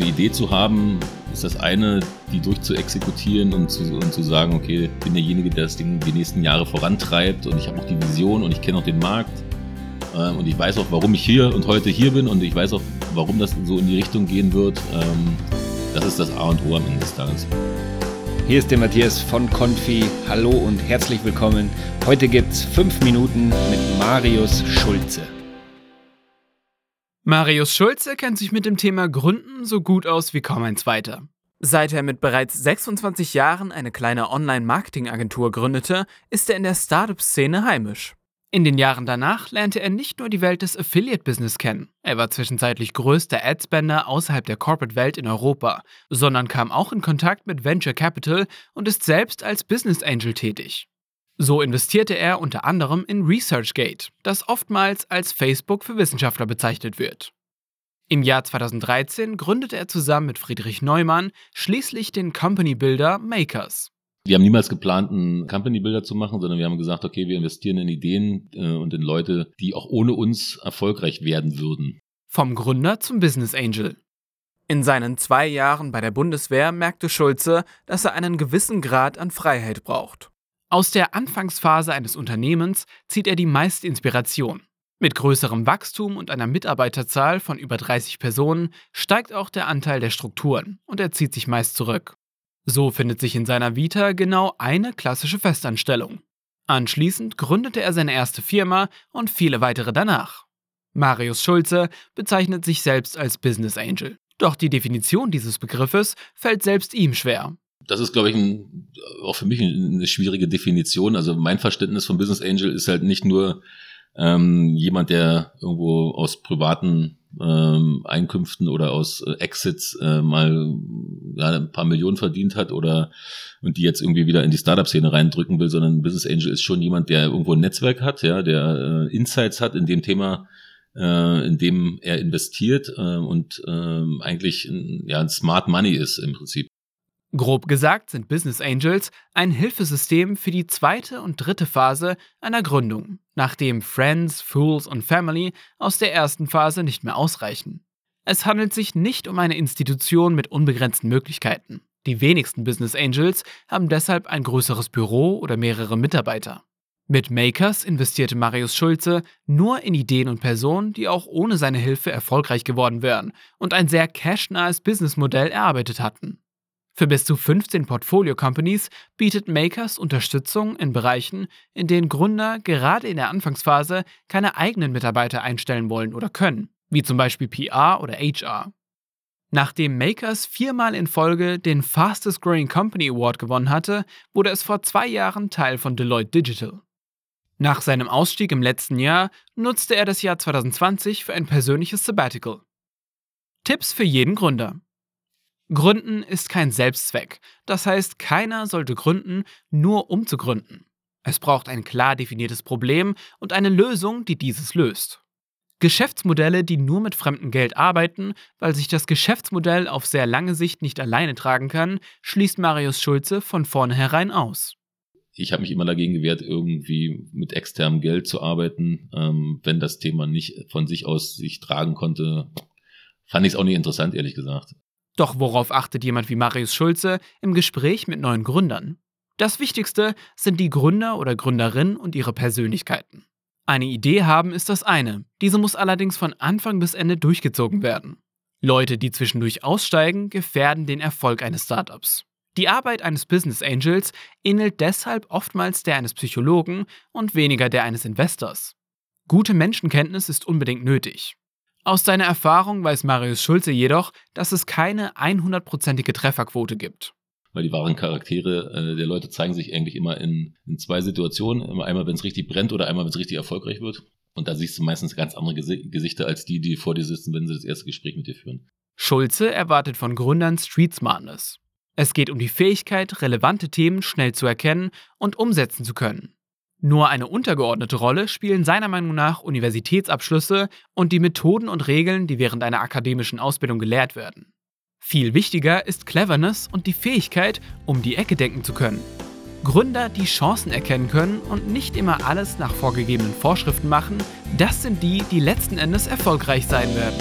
eine Idee zu haben, ist das eine, die durchzuexekutieren und zu, und zu sagen, okay, ich bin derjenige, der das Ding die nächsten Jahre vorantreibt und ich habe auch die Vision und ich kenne auch den Markt ähm, und ich weiß auch, warum ich hier und heute hier bin und ich weiß auch, warum das so in die Richtung gehen wird. Ähm, das ist das A und O am Ende des Tages. Hier ist der Matthias von Confi. Hallo und herzlich willkommen. Heute gibt es fünf Minuten mit Marius Schulze. Marius Schulze kennt sich mit dem Thema Gründen so gut aus wie kaum ein zweiter. Seit er mit bereits 26 Jahren eine kleine Online-Marketing-Agentur gründete, ist er in der Startup-Szene heimisch. In den Jahren danach lernte er nicht nur die Welt des Affiliate-Business kennen, er war zwischenzeitlich größter Adspender außerhalb der Corporate-Welt in Europa, sondern kam auch in Kontakt mit Venture Capital und ist selbst als Business Angel tätig. So investierte er unter anderem in ResearchGate, das oftmals als Facebook für Wissenschaftler bezeichnet wird. Im Jahr 2013 gründete er zusammen mit Friedrich Neumann schließlich den Company Builder Makers. Wir haben niemals geplant, einen Company Builder zu machen, sondern wir haben gesagt, okay, wir investieren in Ideen äh, und in Leute, die auch ohne uns erfolgreich werden würden. Vom Gründer zum Business Angel. In seinen zwei Jahren bei der Bundeswehr merkte Schulze, dass er einen gewissen Grad an Freiheit braucht. Aus der Anfangsphase eines Unternehmens zieht er die meiste Inspiration. Mit größerem Wachstum und einer Mitarbeiterzahl von über 30 Personen steigt auch der Anteil der Strukturen und er zieht sich meist zurück. So findet sich in seiner Vita genau eine klassische Festanstellung. Anschließend gründete er seine erste Firma und viele weitere danach. Marius Schulze bezeichnet sich selbst als Business Angel. Doch die Definition dieses Begriffes fällt selbst ihm schwer das ist, glaube ich, ein, auch für mich eine schwierige Definition. Also mein Verständnis von Business Angel ist halt nicht nur ähm, jemand, der irgendwo aus privaten ähm, Einkünften oder aus äh, Exits äh, mal ja, ein paar Millionen verdient hat oder und die jetzt irgendwie wieder in die Startup-Szene reindrücken will, sondern ein Business Angel ist schon jemand, der irgendwo ein Netzwerk hat, ja, der äh, Insights hat in dem Thema, äh, in dem er investiert äh, und äh, eigentlich ja, ein Smart Money ist im Prinzip. Grob gesagt sind Business Angels ein Hilfesystem für die zweite und dritte Phase einer Gründung, nachdem Friends, Fools und Family aus der ersten Phase nicht mehr ausreichen. Es handelt sich nicht um eine Institution mit unbegrenzten Möglichkeiten. Die wenigsten Business Angels haben deshalb ein größeres Büro oder mehrere Mitarbeiter. Mit Makers investierte Marius Schulze nur in Ideen und Personen, die auch ohne seine Hilfe erfolgreich geworden wären und ein sehr cashnahes Businessmodell erarbeitet hatten. Für bis zu 15 Portfolio-Companies bietet Makers Unterstützung in Bereichen, in denen Gründer gerade in der Anfangsphase keine eigenen Mitarbeiter einstellen wollen oder können, wie zum Beispiel PR oder HR. Nachdem Makers viermal in Folge den Fastest Growing Company Award gewonnen hatte, wurde es vor zwei Jahren Teil von Deloitte Digital. Nach seinem Ausstieg im letzten Jahr nutzte er das Jahr 2020 für ein persönliches Sabbatical. Tipps für jeden Gründer. Gründen ist kein Selbstzweck. Das heißt, keiner sollte gründen, nur um zu gründen. Es braucht ein klar definiertes Problem und eine Lösung, die dieses löst. Geschäftsmodelle, die nur mit fremdem Geld arbeiten, weil sich das Geschäftsmodell auf sehr lange Sicht nicht alleine tragen kann, schließt Marius Schulze von vornherein aus. Ich habe mich immer dagegen gewehrt, irgendwie mit externem Geld zu arbeiten, ähm, wenn das Thema nicht von sich aus sich tragen konnte. Fand ich es auch nicht interessant, ehrlich gesagt. Doch worauf achtet jemand wie Marius Schulze im Gespräch mit neuen Gründern? Das Wichtigste sind die Gründer oder Gründerinnen und ihre Persönlichkeiten. Eine Idee haben ist das eine, diese muss allerdings von Anfang bis Ende durchgezogen werden. Leute, die zwischendurch aussteigen, gefährden den Erfolg eines Startups. Die Arbeit eines Business Angels ähnelt deshalb oftmals der eines Psychologen und weniger der eines Investors. Gute Menschenkenntnis ist unbedingt nötig. Aus seiner Erfahrung weiß Marius Schulze jedoch, dass es keine 100%ige Trefferquote gibt. Weil die wahren Charaktere äh, der Leute zeigen sich eigentlich immer in, in zwei Situationen. Einmal, wenn es richtig brennt oder einmal, wenn es richtig erfolgreich wird. Und da siehst du meistens ganz andere Gesichter als die, die vor dir sitzen, wenn sie das erste Gespräch mit dir führen. Schulze erwartet von Gründern Street Smartness. Es geht um die Fähigkeit, relevante Themen schnell zu erkennen und umsetzen zu können. Nur eine untergeordnete Rolle spielen seiner Meinung nach Universitätsabschlüsse und die Methoden und Regeln, die während einer akademischen Ausbildung gelehrt werden. Viel wichtiger ist Cleverness und die Fähigkeit, um die Ecke denken zu können. Gründer, die Chancen erkennen können und nicht immer alles nach vorgegebenen Vorschriften machen, das sind die, die letzten Endes erfolgreich sein werden.